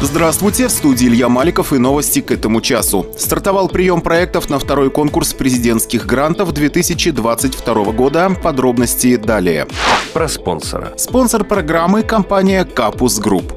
Здравствуйте, в студии Илья Маликов и новости к этому часу. Стартовал прием проектов на второй конкурс президентских грантов 2022 года. Подробности далее. Про спонсора. Спонсор программы – компания «Kapous Group».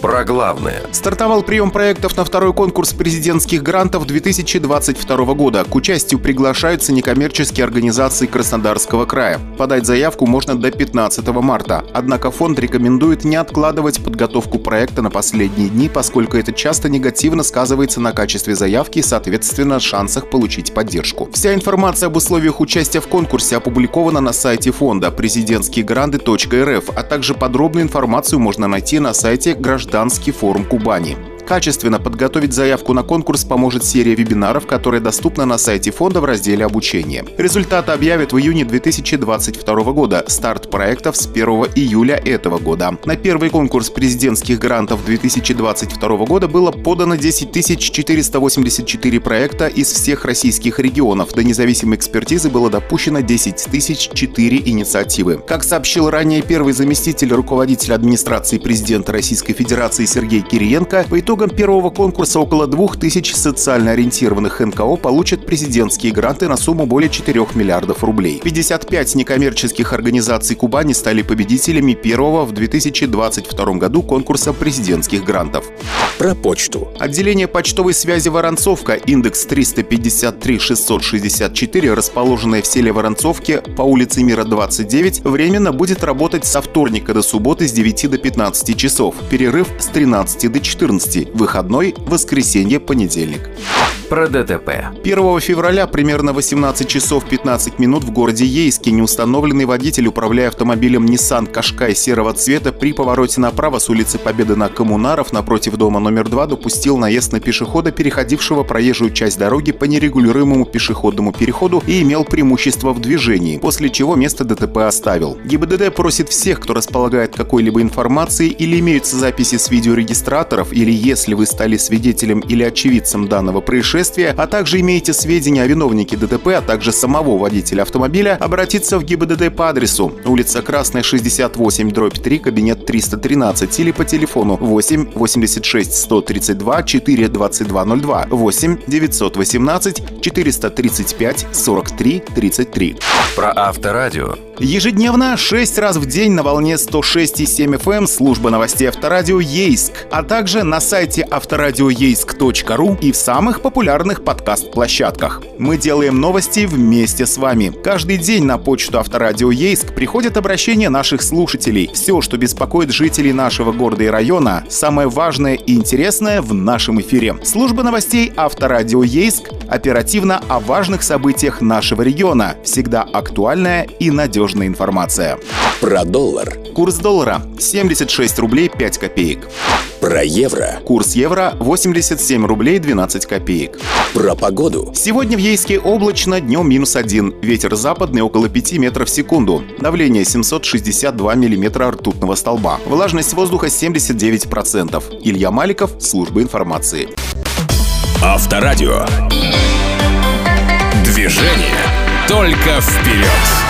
Про главное. Стартовал прием проектов на второй конкурс президентских грантов 2022 года. К участию приглашаются некоммерческие организации Краснодарского края. Подать заявку можно до 15 марта. Однако фонд рекомендует не откладывать подготовку проекта на последние дни, поскольку это часто негативно сказывается на качестве заявки и, соответственно, шансах получить поддержку. Вся информация об условиях участия в конкурсе опубликована на сайте фонда президентскиегранды.рф, а также подробную информацию можно найти на сайте граждан гражданский форум Кубани. Качественно подготовить заявку на конкурс поможет серия вебинаров, которая доступна на сайте фонда в разделе «Обучение». Результаты объявят в июне 2022 года. Старт проектов с 1 июля этого года. На первый конкурс президентских грантов 2022 года было подано 10 484 проекта из всех российских регионов. До независимой экспертизы было допущено 10 004 инициативы. Как сообщил ранее первый заместитель руководителя администрации президента Российской Федерации Сергей Кириенко, по итогам итогам первого конкурса около 2000 социально ориентированных НКО получат президентские гранты на сумму более 4 миллиардов рублей. 55 некоммерческих организаций Кубани стали победителями первого в 2022 году конкурса президентских грантов. Про почту. Отделение почтовой связи Воронцовка, индекс 353-664, расположенное в селе Воронцовке по улице Мира 29, временно будет работать со вторника до субботы с 9 до 15 часов. Перерыв с 13 до 14 выходной, воскресенье, понедельник про ДТП. 1 февраля примерно 18 часов 15 минут в городе Ейске неустановленный водитель, управляя автомобилем Nissan Кашкай серого цвета, при повороте направо с улицы Победы на Коммунаров напротив дома номер 2 допустил наезд на пешехода, переходившего проезжую часть дороги по нерегулируемому пешеходному переходу и имел преимущество в движении, после чего место ДТП оставил. ГИБДД просит всех, кто располагает какой-либо информацией или имеются записи с видеорегистраторов, или если вы стали свидетелем или очевидцем данного происшествия, происшествия, а также имеете сведения о виновнике ДТП, а также самого водителя автомобиля, обратиться в ГИБДД по адресу улица Красная, 68, дробь 3, кабинет 313 или по телефону 8 86 132 4 2202 8 918 435 43 33. Про Авторадио. Ежедневно 6 раз в день на волне 106,7 FM эм служба новостей Авторадио Ейск, а также на сайте авторадиоейск.ру и в самых популярных подкаст-площадках. Мы делаем новости вместе с вами. Каждый день на почту Авторадио Ейск приходят обращения наших слушателей. Все, что беспокоит жителей нашего города и района, самое важное и интересное в нашем эфире. Служба новостей Авторадио Ейск оперативно о важных событиях нашего региона. Всегда актуальная и надежная информация. Про доллар. Курс доллара 76 рублей 5 копеек. Про евро. Курс евро 87 рублей 12 копеек. Про погоду. Сегодня в Ейске облачно, днем минус один. Ветер западный около 5 метров в секунду. Давление 762 миллиметра ртутного столба. Влажность воздуха 79%. Илья Маликов, служба информации. Авторадио. Движение только вперед.